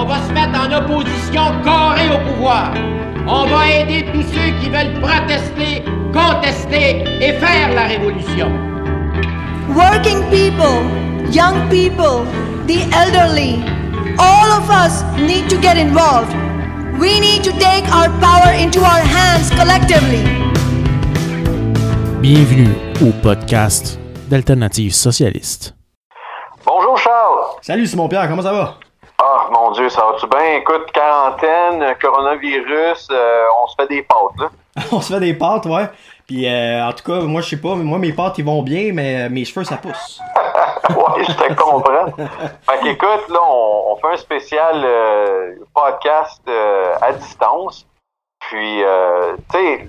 On va se mettre en opposition carrée au pouvoir. On va aider tous ceux qui veulent protester, contester et faire la révolution. Working people, young people, the elderly, all of us need to get involved. We need to take our power into our hands collectively. Bienvenue au podcast d'Alternative Socialiste. Bonjour Charles. Salut Simon Pierre, comment ça va? Mon Dieu, ça va-tu bien? Écoute, quarantaine, coronavirus, euh, on se fait des pâtes, là. On se fait des pâtes, ouais. Puis euh, en tout cas, moi je sais pas, moi mes pâtes ils vont bien, mais mes cheveux ça pousse. ouais, je te comprends. fait qu'écoute, là, on, on, fait un spécial euh, podcast euh, à distance. Puis, euh, tu sais,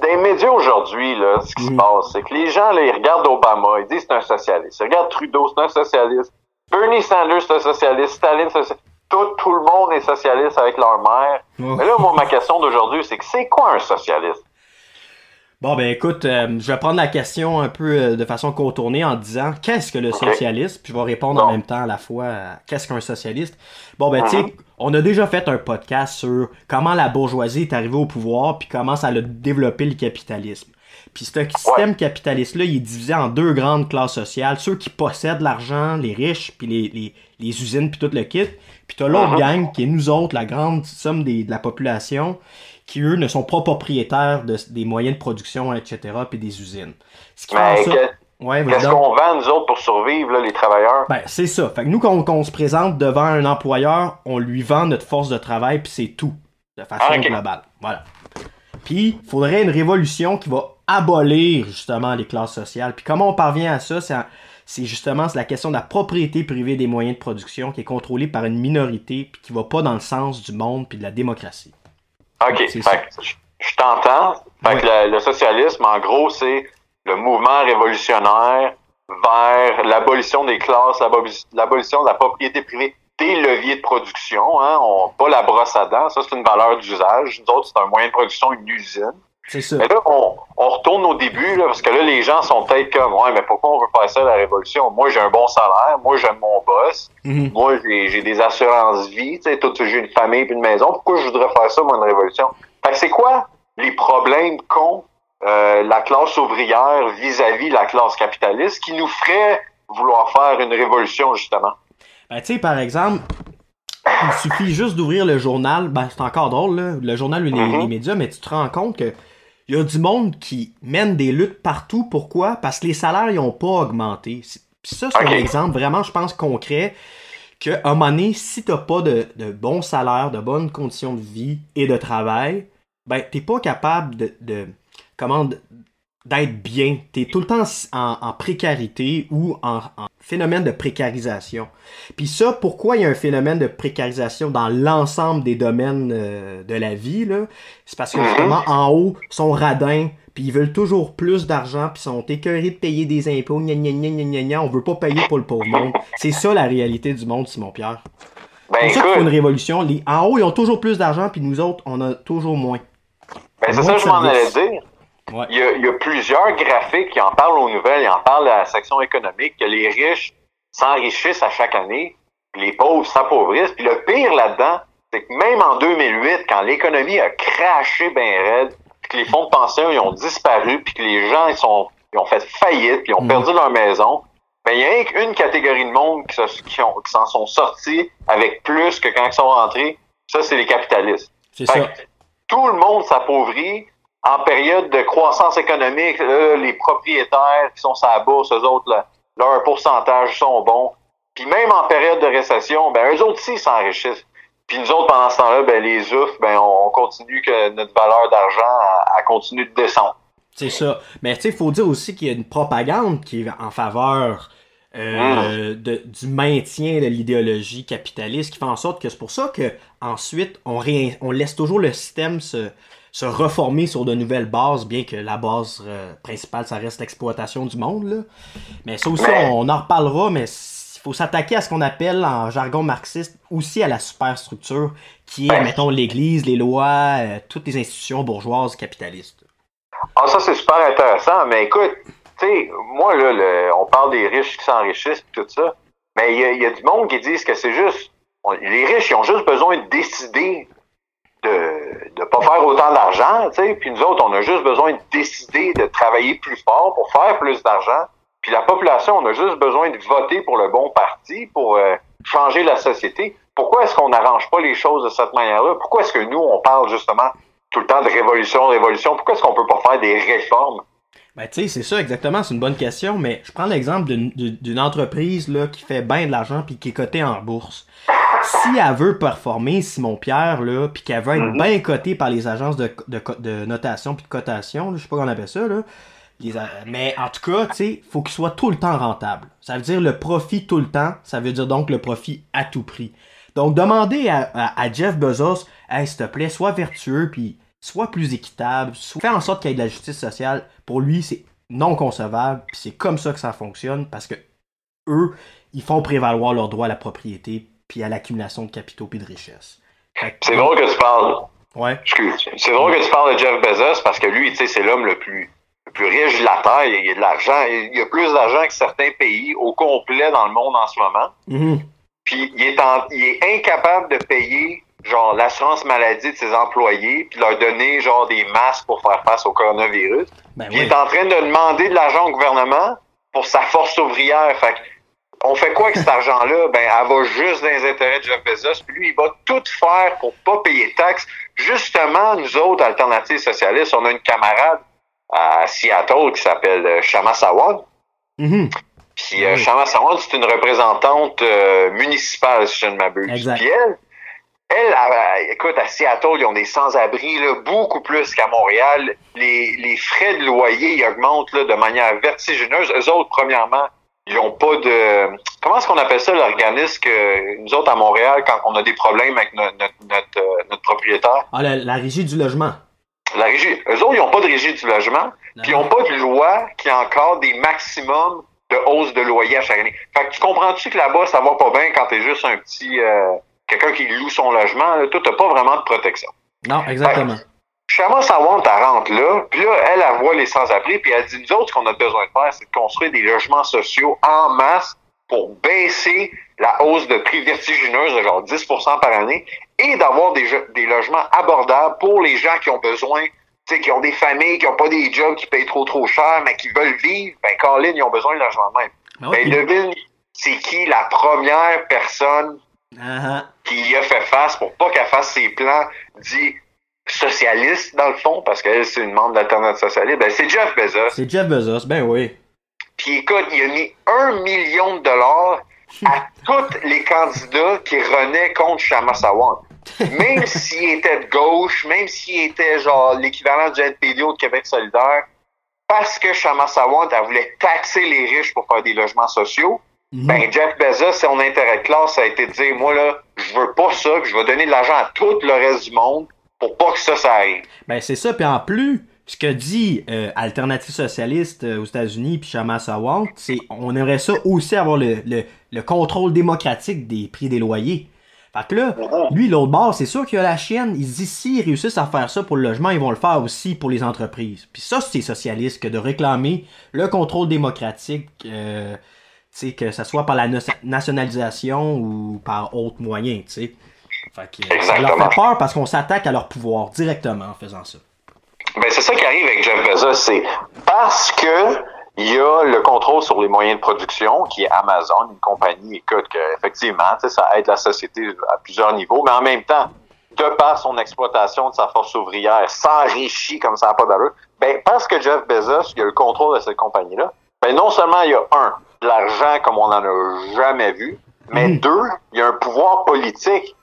dans les médias aujourd'hui, là, ce qui se passe, c'est que les gens, là, ils regardent Obama, ils disent c'est un socialiste. Ils regardent Trudeau, c'est un socialiste. Bernie Sanders, c'est un socialiste. Staline, c'est un socialiste. Tout, tout le monde est socialiste avec leur mère. Mais là, moi, ma question d'aujourd'hui, c'est que c'est quoi un socialiste? Bon, ben écoute, euh, je vais prendre la question un peu euh, de façon contournée en disant qu'est-ce que le socialiste, puis je vais répondre en même temps à la fois à qu'est-ce qu'un socialiste? Bon, ben tu sais, on a déjà fait un podcast sur comment la bourgeoisie est arrivée au pouvoir, puis comment ça a développé le capitalisme. Puis ce système capitaliste-là, il est divisé en deux grandes classes sociales. Ceux qui possèdent l'argent, les riches, puis les, les, les usines, puis tout le kit. Puis t'as l'autre Mhm. gang, qui est nous autres, la grande somme des- de la population, qui eux ne sont pas propriétaires de- des moyens de production, etc., puis des usines. Ce qui fait Mais Ouais, vas-y qu'est-ce qu'on vend, nous autres, pour survivre, là, les travailleurs? Ben, c'est ça. Fait que nous, quand on se présente devant un employeur, on lui vend notre force de travail, puis c'est tout. De façon Ah, globale. Voilà. Puis, il faudrait une révolution qui va abolir, justement, les classes sociales. Puis comment on parvient à ça, c'est c'est justement la question de la propriété privée des moyens de production qui est contrôlée par une minorité, puis qui va pas dans le sens du monde, puis de la démocratie. OK. C'est Fait ça. que je je t'entends. Fait Ouais. que le, le socialisme, en gros, c'est le mouvement révolutionnaire vers l'abolition des classes, l'aboli- l'abolition de la propriété privée des leviers de production. Hein? On, pas la brosse à dents, ça c'est une valeur d'usage. Nous autres, c'est un moyen de production, une usine. C'est ça. Mais là, on, on retourne au début, là, parce que là, les gens sont peut-être comme, ouais, mais pourquoi on veut faire ça, la révolution? Moi, j'ai un bon salaire, moi, j'aime mon boss, Mhm. moi, j'ai des assurances vie, tu sais, tout, j'ai une famille puis une maison. Pourquoi je voudrais faire ça, moi, une révolution? Fait que c'est quoi les problèmes qu'ont euh, la classe ouvrière vis-à-vis la classe capitaliste qui nous ferait vouloir faire une révolution, justement? Ben, tu sais, par exemple, il suffit juste d'ouvrir le journal. Ben, c'est encore drôle, là, le journal ou les, Mhm. les médias, mais tu te rends compte que il y a du monde qui mène des luttes partout. Pourquoi? Parce que les salaires, ils ont pas augmenté. Puis ça, c'est un exemple vraiment, je pense, concret que, à un moment donné, si t'as pas de, de bons salaires, de bonnes conditions de vie et de travail, ben, t'es pas capable de, de comment, de- d'être bien. T'es tout le temps en, en précarité ou en, en phénomène de précarisation. Puis ça, pourquoi il y a un phénomène de précarisation dans l'ensemble des domaines euh, de la vie, là? C'est parce que Mhm. justement, en haut, sont radins, puis ils veulent toujours plus d'argent, puis sont écœurés de payer des impôts, gna gna gna gna gna gna, on veut pas payer pour le pauvre monde. C'est ça la réalité du monde, Simon-Pierre. Ben, C'est ça qu'il faut une révolution. Les, en haut, ils ont toujours plus d'argent, puis nous autres, on a toujours moins. ben, c'est ça que je m'en allais dire. Ouais. Il y, a, il y a plusieurs graphiques qui en parlent aux nouvelles, ils en parlent à la section économique, que les riches s'enrichissent à chaque année, puis les pauvres s'appauvrissent. Puis le pire là-dedans, c'est que même en 2008, quand l'économie a craché bien raide, puis que les fonds de pension ils ont disparu, puis que les gens ils sont, ils ont fait faillite, puis ils ont Mhm. perdu leur maison, ben il y a qu'une catégorie de monde qui, se- qui, ont- qui s'en sont sortis avec plus que quand ils sont rentrés. Ça, c'est les capitalistes. C'est ça. que tout le monde s'appauvrit en période de croissance économique. Là, les propriétaires qui sont sur la bourse, eux autres, là, leurs pourcentages sont bons. Puis même en période de récession, ben eux autres aussi s'enrichissent. Puis nous autres, pendant ce temps-là, ben les ouf, ben on, on continue que notre valeur d'argent a, continue de descendre. C'est ça. Mais tu sais, il faut dire aussi qu'il y a une propagande qui est en faveur euh, de- du maintien de l'idéologie capitaliste qui fait en sorte que c'est pour ça que ensuite on, ré- on laisse toujours le système se, se reformer sur de nouvelles bases, bien que la base euh, principale, ça reste l'exploitation du monde. Là. Mais ça aussi, on en reparlera, mais il faut s'attaquer à ce qu'on appelle en jargon marxiste aussi à la superstructure, qui est, mettons, l'Église, les lois, euh, toutes les institutions bourgeoises capitalistes. Ah, ça, c'est super intéressant. Mais écoute, tu sais, moi, là, le- on parle des riches qui s'enrichissent et tout ça. Mais il y, a- il y a du monde qui disent que c'est juste on- les riches, ils ont juste besoin de décider de ne pas faire autant d'argent, tu sais, puis nous autres, on a juste besoin de décider de travailler plus fort pour faire plus d'argent. Puis la population, on a juste besoin de voter pour le bon parti pour euh, changer la société. Pourquoi est-ce qu'on n'arrange pas les choses de cette manière-là? Pourquoi est-ce que nous, on parle justement tout le temps de révolution, révolution? Pourquoi est-ce qu'on peut pas faire des réformes? Ben, tu sais, c'est ça, exactement, c'est une bonne question, mais je prends l'exemple d'une- entreprise là, qui fait bien de l'argent puis qui est cotée en bourse. Si elle veut performer, Simon Pierre, là, puis qu'elle veut être bien cotée par les agences de, de, co- de notation puis de cotation, là, je sais pas comment on appelle ça, là, les mais en tout cas, tu sais, faut qu'il soit tout le temps rentable. Ça veut dire le profit tout le temps, ça veut dire donc le profit à tout prix. Donc, demandez à, à- à Jeff Bezos, hey, s'il te plaît, sois vertueux, puis sois plus équitable, sois... fais en sorte qu'il y ait de la justice sociale. Pour lui, c'est non concevable, puis c'est comme ça que ça fonctionne, parce que eux, ils font prévaloir leur droit à la propriété, puis à l'accumulation de capitaux puis de richesses. C'est drôle que tu parles. Ouais. C'est drôle que tu parles de Jeff Bezos parce que lui, tu sais, c'est l'homme le plus, le plus riche de la Terre. Il y a de l'argent. Il y a plus d'argent que certains pays au complet dans le monde en ce moment. Mhm. Puis il est, en- il est incapable de payer genre l'assurance maladie de ses employés puis leur donner genre des masques pour faire face au coronavirus. Ben il est en train de demander de l'argent au gouvernement pour sa force ouvrière. Fait on fait quoi avec cet argent-là? Ben, elle va juste dans les intérêts de Jeff Bezos. Puis lui, il va tout faire pour pas payer de taxes. Justement, nous autres, Alternatives socialistes, on a une camarade à Seattle qui s'appelle euh, Shama Sawant. Mhm. Puis euh, Oui. Shama Sawant, c'est une représentante euh, municipale, si je ne m'abuse. Puis elle, elle, écoute, à Seattle, ils ont des sans-abri, beaucoup plus qu'à Montréal. Les, les frais de loyer, ils augmentent là, de manière vertigineuse. Eux autres, premièrement, ils n'ont pas de... Comment est-ce qu'on appelle ça, l'organisme que nous autres, à Montréal, quand on a des problèmes avec notre, notre, notre, euh, notre propriétaire? Ah, la, la régie du logement. La régie. Eux autres, ils n'ont pas de régie du logement, puis ils n'ont pas de loi qui encadre des maximums de hausse de loyer à chaque année. Fait que tu comprends-tu que là-bas, ça va pas bien quand t'es juste un petit... euh, quelqu'un qui loue son logement, là, toi, t'as pas vraiment de protection. Non, exactement. Chama Sawant, elle rentre là, puis là, elle, elle voit les sans-abri, puis elle dit, nous autres, ce qu'on a besoin de faire, c'est de construire des logements sociaux en masse pour baisser la hausse de prix vertigineuse de genre 10% par année et d'avoir des, des logements abordables pour les gens qui ont besoin, tu sais, qui ont des familles, qui ont pas des jobs qui payent trop trop cher, mais qui veulent vivre. Ben, Colin, ils ont besoin de logement de même. Ben ouais, Ben, devine, c'est qui la première personne Ah, qui y a fait face pour pas qu'elle fasse ses plans dits socialistes, dans le fond, parce qu'elle, c'est une membre d'Alternative socialiste, ben, c'est Jeff Bezos. c'est Jeff Bezos, ben oui. Puis écoute, il a mis un million de dollars à tous les candidats qui renaient contre Shama Sawant. Même s'il était de gauche, même s'il était genre l'équivalent du NPD de Québec solidaire, parce que Shama Sawant, elle voulait taxer les riches pour faire des logements sociaux, Mhm. ben Jeff Bezos, son intérêt de classe, ça a été de dire, moi là, je veux pas ça, puis je vais donner de l'argent à tout le reste du monde pour pas que ça, ça arrive. Ben c'est ça, puis en plus, ce que dit euh, Alternative Socialiste euh, aux États-Unis puis Shama Sawant, c'est on aimerait ça aussi avoir le, le, le contrôle démocratique des prix des loyers. Fait que là, lui, l'autre bord, c'est sûr qu'il y a la chienne. Il dit, s'ils réussissent à faire ça pour le logement, ils vont le faire aussi pour les entreprises. Puis ça, c'est socialiste que de réclamer le contrôle démocratique, euh, tu sais, que ce soit par la nationalisation ou par autres moyens, tu sais. Fait que euh, ça leur Exactement. fait peur parce qu'on s'attaque à leur pouvoir directement en faisant ça. Ben, c'est ça qui arrive avec Jeff Bezos, c'est parce que il y a le contrôle sur les moyens de production, qui est Amazon, une compagnie, écoute, que, effectivement, ça aide la société à plusieurs niveaux, mais en même temps, de par son exploitation de sa force ouvrière, s'enrichit comme ça n'a pas d'allure, ben, parce que Jeff Bezos, il a le contrôle de cette compagnie-là, ben, non seulement il y a, un, de l'argent comme on n'en a jamais vu, mais Mhm. deux, il y a un pouvoir politique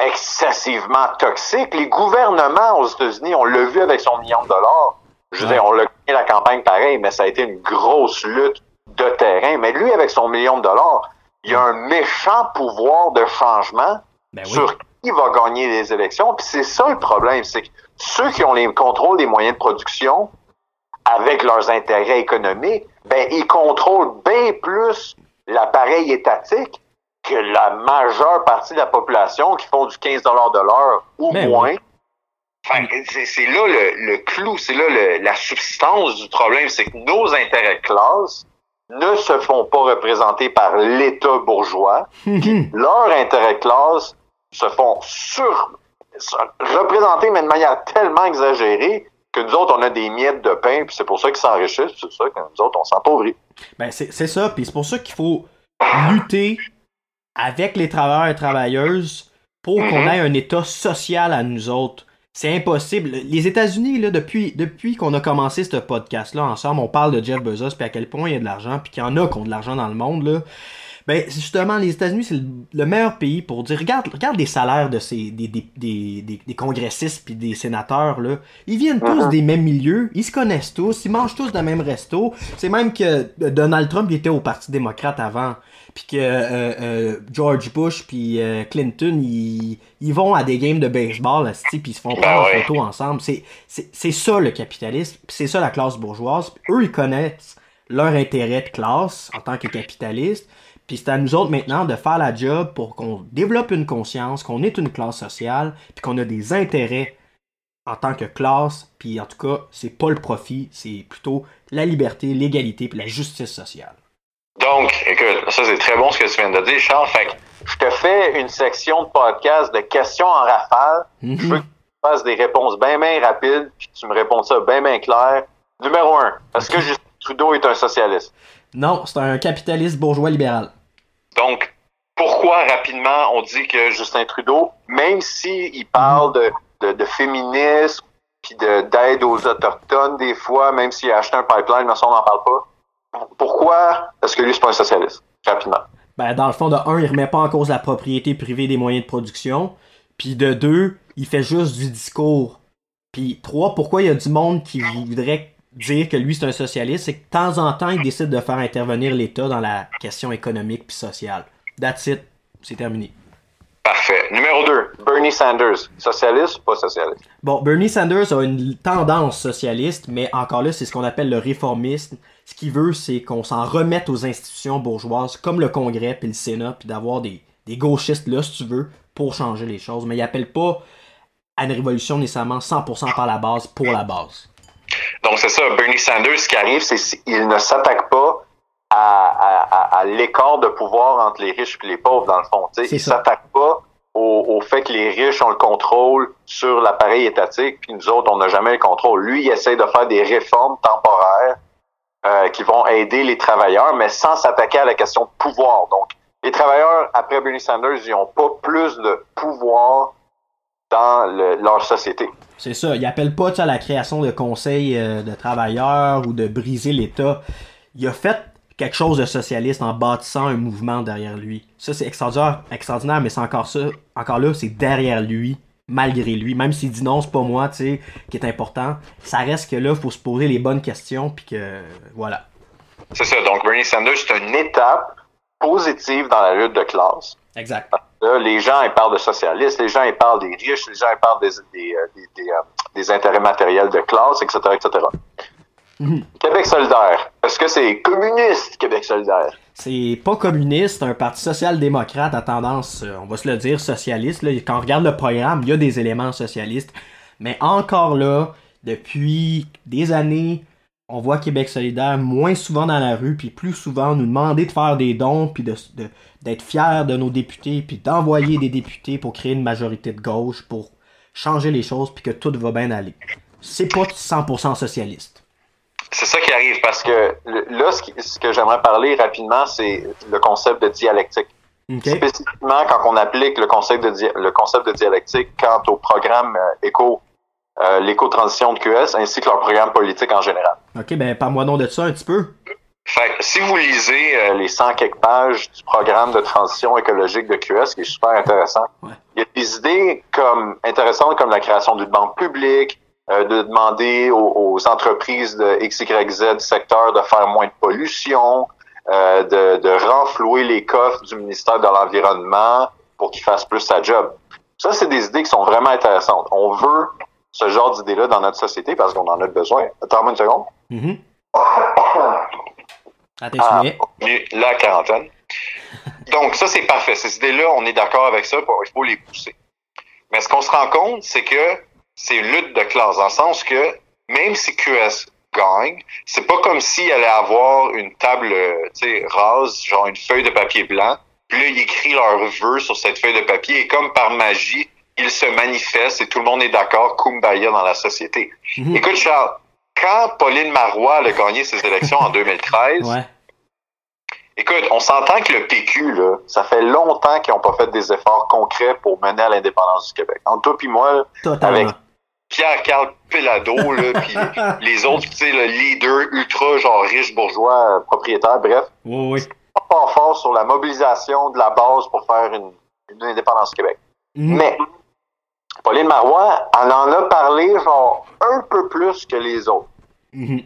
excessivement toxique. Les gouvernements aux États-Unis, on l'a vu avec son million de dollars. Je veux dire, on l'a gagné la campagne pareil, mais ça a été une grosse lutte de terrain. Mais lui, avec son million de dollars, il a un méchant pouvoir de changement Ben oui. sur qui va gagner les élections. Puis c'est ça le problème, c'est que ceux qui ont les contrôles des moyens de production, avec leurs intérêts économiques, ben ils contrôlent bien plus l'appareil étatique que la majeure partie de la population qui font du 15 de l'heure ou Ben moins. C'est là le, le clou, c'est là le- la substance du problème, c'est que nos intérêts de classe ne se font pas représenter par l'État bourgeois, qui, leur intérêt de classe se font sur, représenter, mais de manière tellement exagérée que nous autres, on a des miettes de pain, puis c'est pour ça qu'ils s'enrichissent, c'est pour ça que nous autres, on s'appauvrit. Ben, c'est c'est ça, puis c'est pour ça qu'il faut lutter avec les travailleurs et travailleuses pour qu'on Mhm. ait un État social à nous autres. C'est impossible. Les États-Unis, là, depuis, depuis qu'on a commencé ce podcast-là ensemble, on parle de Jeff Bezos, puis à quel point il y a de l'argent, puis qu'il y en a qui ont de l'argent dans le monde, là. Ben, justement, les États-Unis, c'est le, le meilleur pays pour dire, regarde, regarde les salaires de ces, des, des, des, des, congressistes puis des sénateurs, là. Ils viennent tous des mêmes milieux, ils se connaissent tous, ils mangent tous dans le même resto. C'est même que euh, Donald Trump il était au Parti démocrate avant, puis que euh, euh, George Bush puis euh, Clinton, ils, ils vont à des games de baseball, puis ils se font prendre Ben en photo ensemble. C'est, c'est, c'est ça le capitalisme, puis c'est ça la classe bourgeoise. Eux, ils connaissent leur intérêt de classe en tant que capitalistes. Puis c'est à nous autres maintenant de faire la job pour qu'on développe une conscience, qu'on est une classe sociale, puis qu'on a des intérêts en tant que classe. Puis en tout cas, c'est pas le profit, c'est plutôt la liberté, l'égalité, puis la justice sociale. Donc, écoute, ça c'est très bon ce que tu viens de dire, Charles. Fait que je te fais une section de podcast de questions en rafale. Mhm. Je veux que tu fasses des réponses bien, bien rapides, puis tu me réponds ça bien, bien clair. Numéro un, est-ce que Justin Trudeau est un socialiste? Non, c'est un capitaliste bourgeois libéral. Donc, pourquoi rapidement on dit que Justin Trudeau, même s'il il parle de, de, de féminisme, puis de- d'aide aux Autochtones des fois, même s'il a acheté un pipeline, mais ça on n'en parle pas, pourquoi est-ce que lui c'est pas un socialiste? Rapidement. Ben, dans le fond, de un, il remet pas en cause la propriété privée des moyens de production. Puis de deux, il fait juste du discours. Puis trois, pourquoi il y a du monde qui voudrait dire que lui c'est un socialiste, c'est que de temps en temps, il décide de faire intervenir l'État dans la question économique puis sociale. That's it. C'est terminé. Parfait. Numéro 2, Bernie Sanders. Socialiste ou pas socialiste? Bon, Bernie Sanders a une tendance socialiste, mais encore là, c'est ce qu'on appelle le réformisme. Ce qu'il veut, c'est qu'on s'en remette aux institutions bourgeoises, comme le Congrès puis le Sénat, puis d'avoir des, des gauchistes là, si tu veux, pour changer les choses. Mais il appelle pas à une révolution nécessairement 100% par la base, pour la base. Donc c'est ça, Bernie Sanders, ce qui arrive, c'est qu'il ne s'attaque pas à, à, à, à l'écart de pouvoir entre les riches et les pauvres, dans le fond. Il ça. s'attaque pas au, au fait que les riches ont le contrôle sur l'appareil étatique, puis nous autres, on n'a jamais le contrôle. Lui, il essaie de faire des réformes temporaires euh, qui vont aider les travailleurs, mais sans s'attaquer à la question de pouvoir. Donc, les travailleurs, après Bernie Sanders, ils n'ont pas plus de pouvoir dans le- leur société. C'est ça. Il appelle pas à la création de conseils euh, de travailleurs ou de briser l'État. Il a fait quelque chose de socialiste en bâtissant un mouvement derrière lui. Ça, c'est extraordinaire, extraordinaire mais c'est encore ça. Encore là, c'est derrière lui, malgré lui. Même s'il dit non, c'est pas moi, tu sais, qui est important. Ça reste que là, faut se poser les bonnes questions, puis que, voilà. C'est ça. Donc, Bernie Sanders, c'est une étape positive dans la lutte de classe. Exact. Là, les gens, ils parlent de socialistes, les gens, ils parlent des riches, les gens, ils parlent des, des, euh, des, des, euh, intérêts matériels de classe, etc., etc. Mhm. Québec solidaire. Est-ce que c'est communiste, Québec solidaire? C'est pas communiste, un parti social-démocrate à tendance, euh, on va se le dire, socialiste. Là. Quand on regarde le programme, il y a des éléments socialistes. Mais encore là, depuis des années, on voit Québec solidaire moins souvent dans la rue, puis plus souvent nous demander de faire des dons, puis de, de- d'être fiers de nos députés, puis d'envoyer des députés pour créer une majorité de gauche, pour changer les choses, puis que tout va bien aller. C'est pas 100% socialiste. C'est ça qui arrive parce que là, ce, qui- ce que j'aimerais parler rapidement, c'est le concept de dialectique. Spécifiquement, quand on applique le concept de, dia- le concept de dialectique quant au programme euh, éco, euh, l'éco-transition de QS, ainsi que leur programme politique en général. OK, ben parle-moi donc de ça un petit peu. Fait que si vous lisez euh, les 100 quelques pages du programme de transition écologique de QS, qui est super intéressant, Ouais. il y a des idées comme intéressantes comme la création d'une banque publique, euh, de demander aux, aux entreprises de XYZ secteur de faire moins de pollution, euh, de, de renflouer les coffres du ministère de l'Environnement pour qu'il fasse plus sa job. Ça, c'est des idées qui sont vraiment intéressantes. On veut ce genre d'idées-là dans notre société parce qu'on en a besoin. Attends-moi une seconde. À tes Ah, la quarantaine. Donc, ça, c'est parfait. Ces idées-là, on est d'accord avec ça, il faut les pousser. Mais ce qu'on se rend compte, c'est que c'est une lutte de classe, dans le sens que même si QS gagne, c'est pas comme s'il allait avoir une table euh, rase, genre une feuille de papier blanc, puis là, ils écrivent leurs vœux sur cette feuille de papier, et comme par magie, ils se manifestent et tout le monde est d'accord, kumbaya dans la société. Mhm. Écoute, Charles, quand Pauline Marois a gagné ses élections en 2013, Ouais. écoute, on s'entend que le PQ, là, ça fait longtemps qu'ils n'ont pas fait des efforts concrets pour mener à l'indépendance du Québec. Entre toi puis moi, Totalement. avec Pierre-Carl Pelado, puis les autres, tu sais, le leader ultra, genre riche, bourgeois, propriétaire, bref, Oui, oui. pas fort sur la mobilisation de la base pour faire une, une indépendance du Québec. Mhm. Mais Pauline Marois, elle en a parlé genre un peu plus que les autres. Mhm.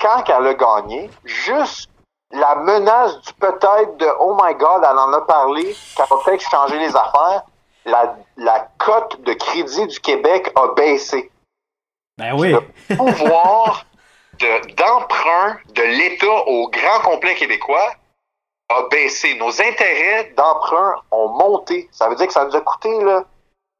Quand elle a gagné, juste la menace du peut-être de Oh my God, elle en a parlé, qu'elle va peut-être changer les affaires, la, la cote de crédit du Québec a baissé. Ben oui. Le pouvoir de- d'emprunt de l'État au grand complet québécois a baissé. Nos intérêts d'emprunt ont monté. Ça veut dire que ça nous a coûté là,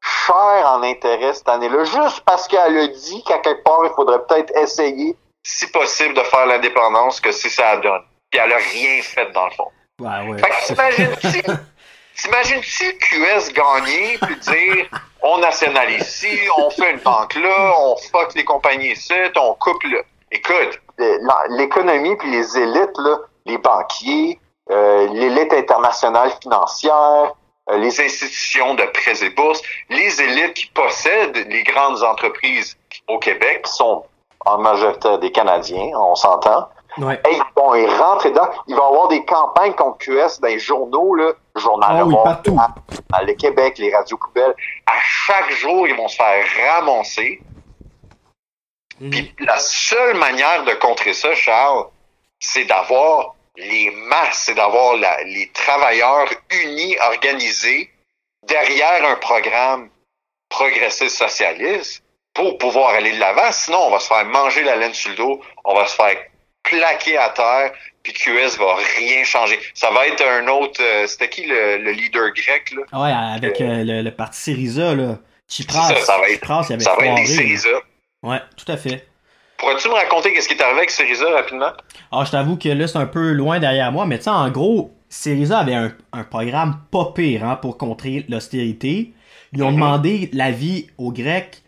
cher en intérêt cette année-là, juste parce qu'elle a dit qu'à quelque part, il faudrait peut-être essayer, si possible, de faire l'indépendance, que si ça donne. Puis elle a rien fait dans le fond. Ouais. Fait que t'imagines-tu, QS gagner puis dire on nationalise ici, on fait une banque là, on fuck les compagnies ici, on coupe là. Écoute, l'économie puis les élites là, les banquiers, euh, l'élite internationale financière, les institutions de prêts et bourses, les élites qui possèdent les grandes entreprises au Québec, qui sont en majorité des Canadiens, on s'entend. Ouais. Hey, ils vont y rentrer dedans. Il va y avoir des campagnes contre QS dans les journaux, là, le Journal de oui, Montréal, partout. à le Québec, les radios poubelles. À chaque jour, ils vont se faire ramasser. Mhm. Puis la seule manière de contrer ça, Charles, c'est d'avoir les masses, c'est d'avoir les travailleurs unis, organisés, derrière un programme progressiste socialiste pour pouvoir aller de l'avant. Sinon, on va se faire manger la laine sur le dos, on va se faire plaquer à terre, puis QS va rien changer. Ça va être un autre... euh, C'était qui le, le leader grec, là? Ouais, avec euh, le, le parti Syriza, là. Chipras. Ça, ça va être- Chipras, il avait Ça va être. Syriza. Ouais, tout à fait. Pourrais-tu me raconter qu'est-ce qui est arrivé avec Syriza rapidement? Ah, je t'avoue que là, c'est un peu loin derrière moi, mais tu sais, en gros, Syriza avait un, un programme pas pire hein, pour contrer l'austérité. Ils ont Mhm. demandé l'avis aux Grecs,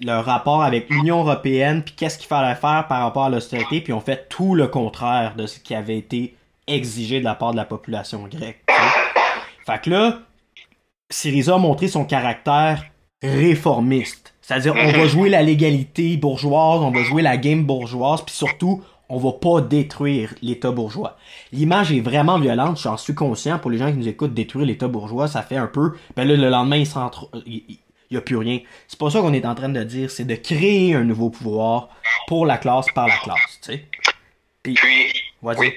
leur rapport avec l'Union européenne, puis qu'est-ce qu'il fallait faire par rapport à l'austérité, puis ils ont fait tout le contraire de ce qui avait été exigé de la part de la population grecque. Fait que là, Syriza a montré son caractère réformiste. C'est-à-dire, on va jouer la légalité bourgeoise, on va jouer la game bourgeoise, puis surtout, on va pas détruire l'État bourgeois. L'image est vraiment violente, j'en suis conscient. Pour les gens qui nous écoutent, détruire l'État bourgeois, ça fait un peu. Ben là, le lendemain, il s'en tr- il- il- il y a plus rien. C'est pas ça qu'on est en train de dire, c'est de créer un nouveau pouvoir pour la classe par la classe, tu sais. Puis, oui.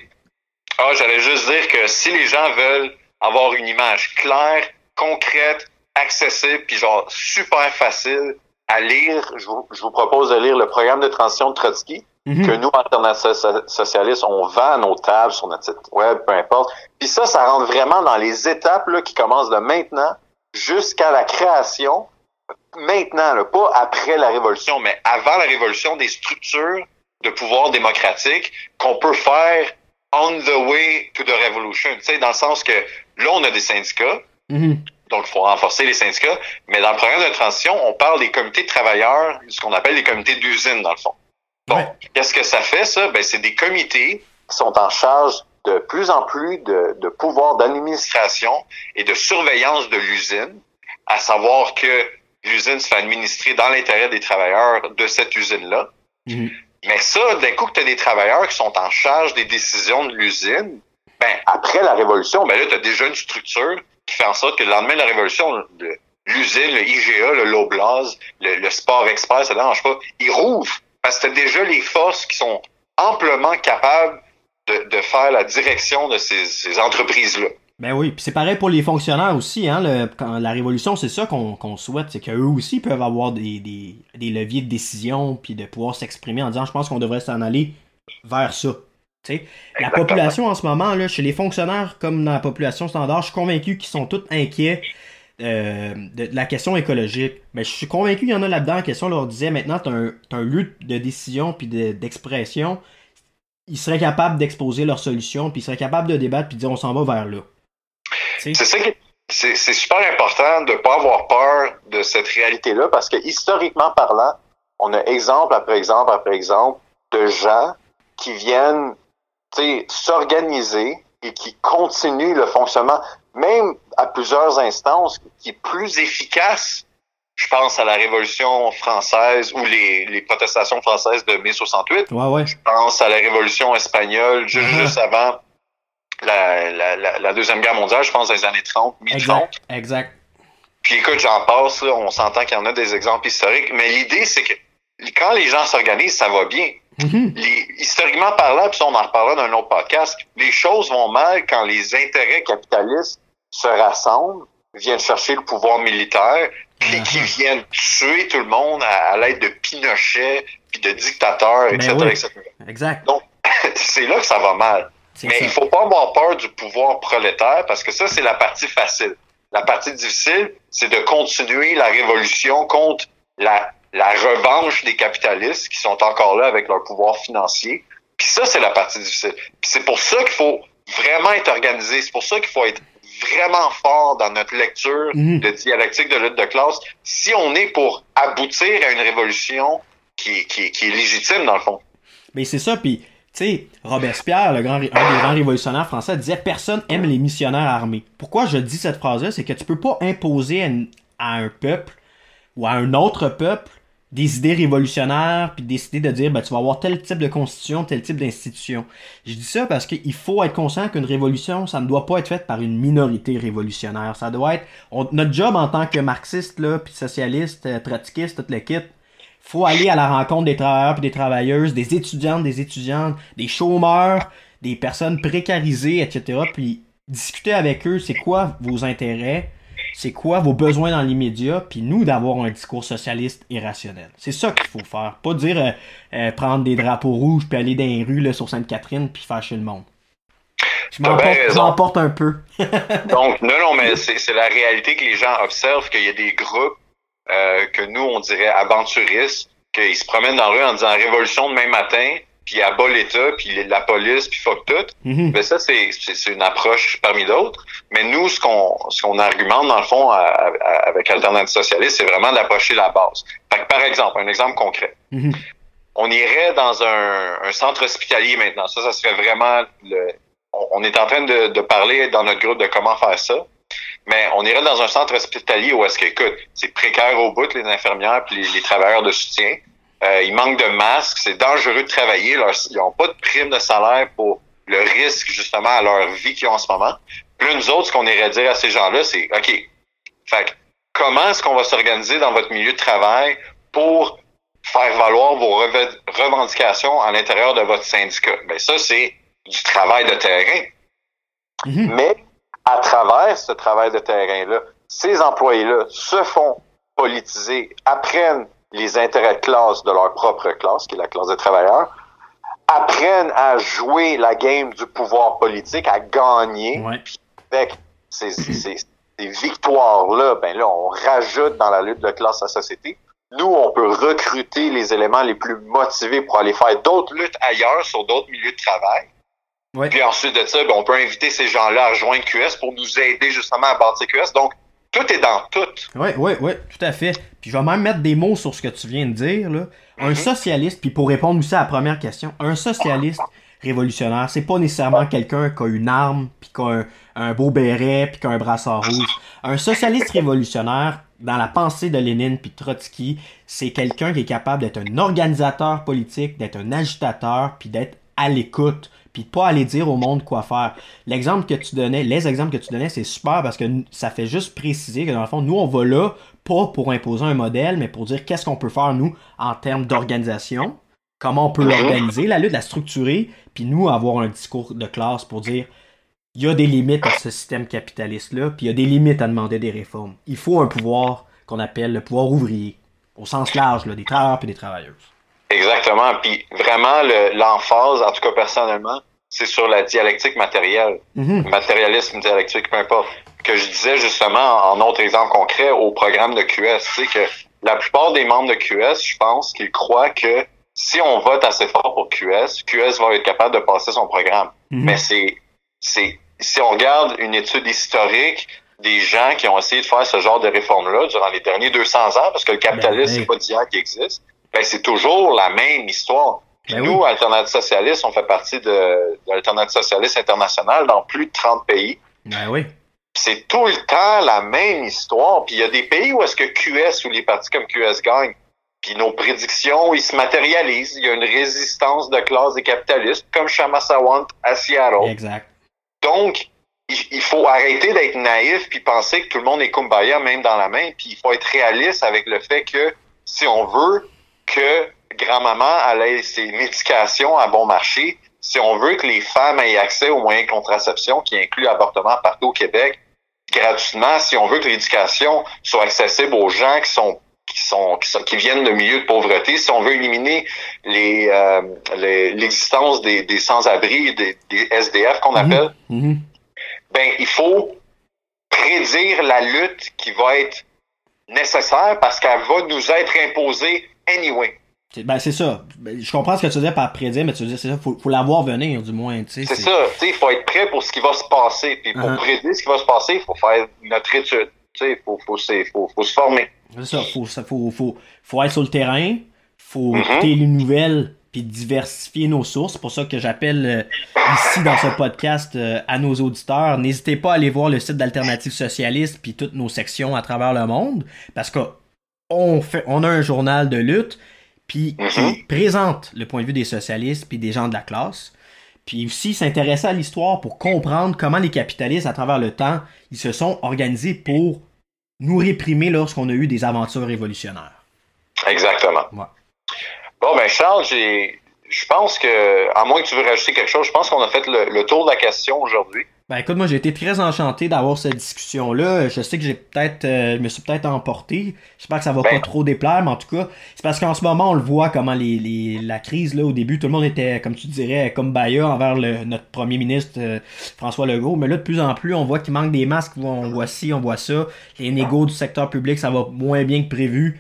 Ah, j'allais juste dire que si les gens veulent avoir une image claire, concrète, accessible, puis genre super facile à lire, je vous, je vous propose de lire le programme de transition de Trotsky, Mhm. que nous, So- Socialistes, on vend à nos tables sur notre site web, peu importe. Puis ça, ça rentre vraiment dans les étapes là, qui commencent de maintenant jusqu'à la création, maintenant, là, pas après la Révolution, mais avant la Révolution, des structures de pouvoir démocratique qu'on peut faire on the way to the revolution. Tu sais, dans le sens que là, on a des syndicats, Mhm. Donc il faut renforcer les syndicats, mais dans le programme de transition, on parle des comités de travailleurs, ce qu'on appelle les comités d'usine, dans le fond. Bon, Ouais. qu'est-ce que ça fait, ça? Ben, c'est des comités qui sont en charge de plus en plus de, de pouvoir d'administration et de surveillance de l'usine, à savoir que l'usine se fait administrer dans l'intérêt des travailleurs de cette usine-là. Mhm. Mais ça, d'un coup que tu as des travailleurs qui sont en charge des décisions de l'usine, ben, après la Révolution, ben là, tu as déjà une structure qui fait en sorte que le lendemain de la Révolution, l'usine, le IGA, le Loblaws, le, le Sport Express, ça ne dérange pas, ils rouvrent. Parce que déjà les forces qui sont amplement capables de, de faire la direction de ces, entreprises-là. Ben oui, puis c'est pareil pour les fonctionnaires aussi, hein. quand la révolution, c'est ça qu'on qu'on souhaite, c'est qu'eux aussi peuvent avoir des, des, des leviers de décision, puis de pouvoir s'exprimer en disant, je pense qu'on devrait s'en aller vers ça. La population en ce moment, là, chez les fonctionnaires comme dans la population standard, je suis convaincu qu'ils sont tous inquiets euh, de, de la question écologique. Mais je suis convaincu qu'il y en a là-dedans. La question leur disait maintenant, tu as, un lieu de décision puis de- d'expression. Ils seraient capables d'exposer leurs solutions, puis ils seraient capables de débattre, puis de dire on s'en va vers là. C'est ça qui c'est super important de pas avoir peur de cette réalité-là parce que historiquement parlant, on a exemple après exemple après exemple de gens qui viennent s'organiser et qui continuent le fonctionnement, même à plusieurs instances, qui est plus efficace. Je pense à la Révolution française ou les, les protestations françaises de mai 68. Ouais, ouais. Je pense à la Révolution espagnole Mhm. juste avant la, la, la, la Deuxième Guerre mondiale, je pense dans les années 30, mi-30. Exact. Exact. Puis écoute, j'en passe, là, on s'entend qu'il y en a des exemples historiques, mais l'idée, c'est que quand les gens s'organisent, ça va bien. Mhm. Les- historiquement parlant, puis on en reparlera dans un autre podcast, les choses vont mal quand les intérêts capitalistes se rassemblent, viennent chercher le pouvoir militaire, puis Mhm. qui viennent tuer tout le monde à, à l'aide de Pinochet, puis de dictateurs, Ben etc., oui. etc. Exact. C'est là que ça va mal. Mais ça. il faut pas avoir peur du pouvoir prolétaire parce que ça, c'est la partie facile. La partie difficile, c'est de continuer la révolution contre la, la revanche des capitalistes qui sont encore là avec leur pouvoir financier. Puis ça, c'est la partie difficile. Puis c'est pour ça qu'il faut vraiment être organisé. C'est pour ça qu'il faut être vraiment fort dans notre lecture Mhm. de dialectique de lutte de classe. Si on est pour aboutir à une révolution qui, qui, qui est légitime, dans le fond. Mais c'est ça, puis, tu sais, Robespierre, le grand, un des grands révolutionnaires français, disait Personne aime les missionnaires armés. Pourquoi je dis cette phrase-là? C'est que tu peux pas imposer à, une- à un peuple ou à un autre peuple des idées révolutionnaires, puis décider de dire ben, tu vas avoir tel type de constitution, tel type d'institution. Je dis ça parce qu'il faut être conscient qu'une révolution, ça ne doit pas être faite par une minorité révolutionnaire. Ça doit être. notre job en tant que marxiste, là, puis socialiste, euh, trotskiste, toute l'équipe, faut aller à la rencontre des travailleurs et des travailleuses, des étudiantes, des étudiantes, des chômeurs, des personnes précarisées, etc. Puis discuter avec eux, c'est quoi vos intérêts, c'est quoi vos besoins dans l'immédiat, puis nous d'avoir un discours socialiste et rationnel. C'est ça qu'il faut faire. Pas dire euh, euh, prendre des drapeaux rouges puis aller dans les rues là, sur Sainte-Catherine puis fâcher le monde. Je m'emporte un peu. Donc, non, non, mais c'est c'est la réalité que les gens observent, qu'il y a des groupes euh, que nous, on dirait aventuristes, qu'ils se promènent dans la rue en disant révolution demain matin, puis abat l'État, puis la police, puis fuck tout. Mhm. Ben ça, c'est c'est- c'est une approche parmi d'autres. Mais nous, ce qu'on ce qu'on argumente, dans le fond, à- à- avec Alternative Socialiste, c'est vraiment d'approcher la base. Fait que, par exemple, un exemple concret. Mhm. On irait dans un, un centre hospitalier maintenant. Ça, ça serait vraiment le. On, on est en train de, de parler dans notre groupe de comment faire ça. Mais on irait dans un centre hospitalier où est-ce que, écoute, c'est précaire au bout, les infirmières puis les, les travailleurs de soutien. Euh, il manque de masques, c'est dangereux de travailler. Leur- ils n'ont pas de prime de salaire pour le risque, justement, à leur vie qu'ils ont en ce moment. Puis là, nous autres, ce qu'on irait dire à ces gens-là, c'est OK. Fait comment est-ce qu'on va s'organiser dans votre milieu de travail pour faire valoir vos reve- revendications à l'intérieur de votre syndicat? Ben ça, c'est du travail de terrain. Mhm. Mais à travers ce travail de terrain-là, ces employés-là se font politiser, apprennent les intérêts de classe de leur propre classe, qui est la classe des travailleurs, apprennent à jouer la game du pouvoir politique, à gagner. Ouais. Avec ces, ces, ces victoires-là, ben là, on rajoute dans la lutte de classe à la société. Nous, on peut recruter les éléments les plus motivés pour aller faire d'autres luttes ailleurs sur d'autres milieux de travail. Ouais. Puis ensuite de ça, ben, on peut inviter ces gens-là à rejoindre QS pour nous aider justement à bâtir QS. Donc, tout est dans tout. Oui, oui, oui, tout à fait. Puis je vais même mettre des mots sur ce que tu viens de dire. Là. Un socialiste, puis pour répondre aussi à la première question, un socialiste révolutionnaire, c'est pas nécessairement quelqu'un qui a une arme, puis qui a un, un beau béret, puis qui a un brassard rouge. Un socialiste révolutionnaire, dans la pensée de Lénine puis Trotsky, c'est quelqu'un qui est capable d'être un organisateur politique, d'être un agitateur, puis d'être à l'écoute, puis pas aller dire au monde quoi faire. L'exemple que tu donnais, les exemples que tu donnais, c'est super parce que ça fait juste préciser que dans le fond, nous, on va là pas pour imposer un modèle, mais pour dire qu'est-ce qu'on peut faire, nous, en termes d'organisation, comment on peut l'organiser, la lutte, la structurer, puis nous, avoir un discours de classe pour dire il y a des limites à ce système capitaliste-là, puis il y a des limites à demander des réformes. Il faut un pouvoir qu'on appelle le pouvoir ouvrier, au sens large, là, des travailleurs et des travailleuses. Exactement. Puis vraiment, le- l'emphase, en tout cas personnellement, c'est sur la dialectique matérielle. Mhm. Matérialisme, dialectique, peu importe. que je disais justement en autre exemple concret au programme de QS, sais que la plupart des membres de QS, je pense qu'ils croient que si on vote assez fort pour QS, QS va être capable de passer son programme. Mhm. Mais c'est, c'est, si on regarde une étude historique des gens qui ont essayé de faire ce genre de réforme-là durant les derniers 200 ans, parce que le capitalisme, Ben, c'est pas d'hier qui existe, ben, c'est toujours la même histoire. Puis Ben nous, Alternative Socialiste, on fait partie de, l'Alternative Socialiste internationale dans plus de 30 pays Ben oui. c'est tout le temps la même histoire. Puis il y a des pays où est-ce que QS ou les partis comme QS gagnent. Puis nos prédictions, ils se matérialisent. Il y a une résistance de classe des capitalistes, comme Chamasawant à Seattle. Exact. Donc, il, il faut arrêter d'être naïf puis penser que tout le monde est kumbaya même dans la main. Puis il faut être réaliste avec le fait que si on veut que grand-maman elle ait ses médications à bon marché, si on veut que les femmes aient accès aux moyens de contraception, qui inclut l'avortement partout au Québec, gratuitement, si on veut que l'éducation soit accessible aux gens qui sont qui sont qui, sont, qui viennent de milieux de pauvreté, si on veut éliminer les euh, l'existence des, des sans-abri, des, des SDF qu'on appelle, Mhm. ben il faut prédire la lutte qui va être nécessaire parce qu'elle va nous être imposée anyway. C'est- Ben, c'est ça. Ben, je comprends ce que tu dire par prédire, mais tu dire, c'est ça, faut, faut la voir venir, du moins, tu sais. C'est ça, tu sais, il faut être prêt pour ce qui va se passer. Puis pour Uh-huh. prédire ce qui va se passer, il faut faire notre étude. Tu sais, il faut, faut, c'est- faut, faut se former. C'est ça, faut, faut, faut, faut être sur le terrain, faut Mhm. écouter les nouvelles, puis diversifier nos sources. C'est pour ça que j'appelle euh, ici dans ce podcast euh, à nos auditeurs, n'hésitez pas à aller voir le site d'Alternative Socialiste, puis toutes nos sections à travers le monde, parce que on, fait, on a un journal de lutte, puis qui Mhm. présente le point de vue des socialistes, puis des gens de la classe. Puis aussi s'intéresser à l'histoire pour comprendre comment les capitalistes, à travers le temps, ils se sont organisés pour nous réprimer lorsqu'on a eu des aventures révolutionnaires. Exactement. Ouais. Bon, ben Charles, j'ai, je pense que, à moins que tu veux rajouter quelque chose, je pense qu'on a fait le, le tour de la question aujourd'hui. Ben écoute, moi j'ai été très enchanté d'avoir cette discussion-là. Je sais que j'ai peut-être, euh, je me suis peut-être emporté. J'espère que ça va Ben. pas trop déplaire, mais en tout cas, c'est parce qu'en ce moment on le voit comment les, les- la crise là au début, tout le monde était, comme tu dirais, comme Baya envers le, notre premier ministre euh, François Legault. Mais là de plus en plus, on voit qu'il manque des masques. On voit ci, on voit ça. Les négos du secteur public, ça va moins bien que prévu.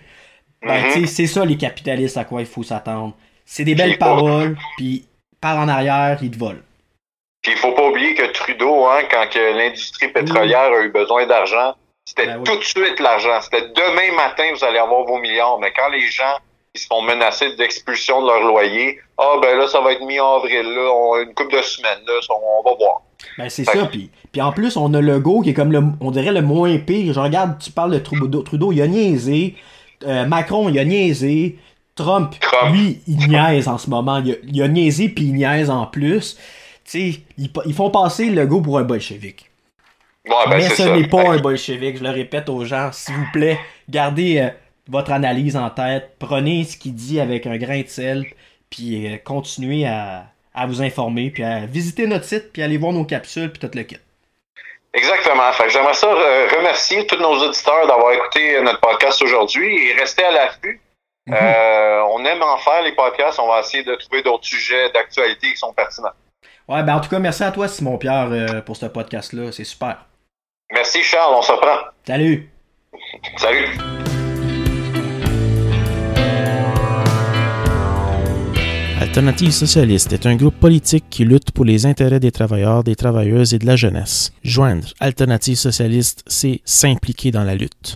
Ben, Mhm. sais, c'est ça les capitalistes à quoi il faut s'attendre. C'est des belles paroles, puis par en arrière, ils te volent. Puis il faut pas que Trudeau, hein, quand que l'industrie pétrolière a eu besoin d'argent, c'était Ben oui. tout de suite l'argent. C'était demain matin, vous allez avoir vos milliards. Mais quand les gens ils se font menacer d'expulsion de leur loyer, ah ben là, ça va être mi-avril, là, on, une couple de semaines, là, on, va voir. Ben c'est ça, puis en plus on a le go qui est comme le, on dirait le moins pire. Je regarde, tu parles de Trudeau, Trudeau il a niaisé, Euh, Macron il a niaisé, Trump, Trump. lui il niaise en ce moment, il a, il a niaisé puis il niaise en plus. Ils, ils font passer le go pour un bolchevique. Ouais, ben Mais ce n'est pas un que- bolchevique, je le répète aux gens, s'il vous plaît, gardez euh, votre analyse en tête, prenez ce qu'il dit avec un grain de sel, puis euh, continuez à, à vous informer, puis à visiter notre site, puis aller voir nos capsules, puis tout le kit. Exactement. Fait j'aimerais ça euh, remercier tous nos auditeurs d'avoir écouté notre podcast aujourd'hui et rester à l'affût. Mhm. Euh, on aime en faire les podcasts. On va essayer de trouver d'autres sujets d'actualité qui sont pertinents. Ouais, ben en tout cas, merci à toi, Simon Pierre, euh, pour ce podcast-là. C'est super. Merci Charles, on se reprend. Salut! Salut. Alternative socialiste est un groupe politique qui lutte pour les intérêts des travailleurs, des travailleuses et de la jeunesse. Joindre Alternative socialiste, c'est s'impliquer dans la lutte.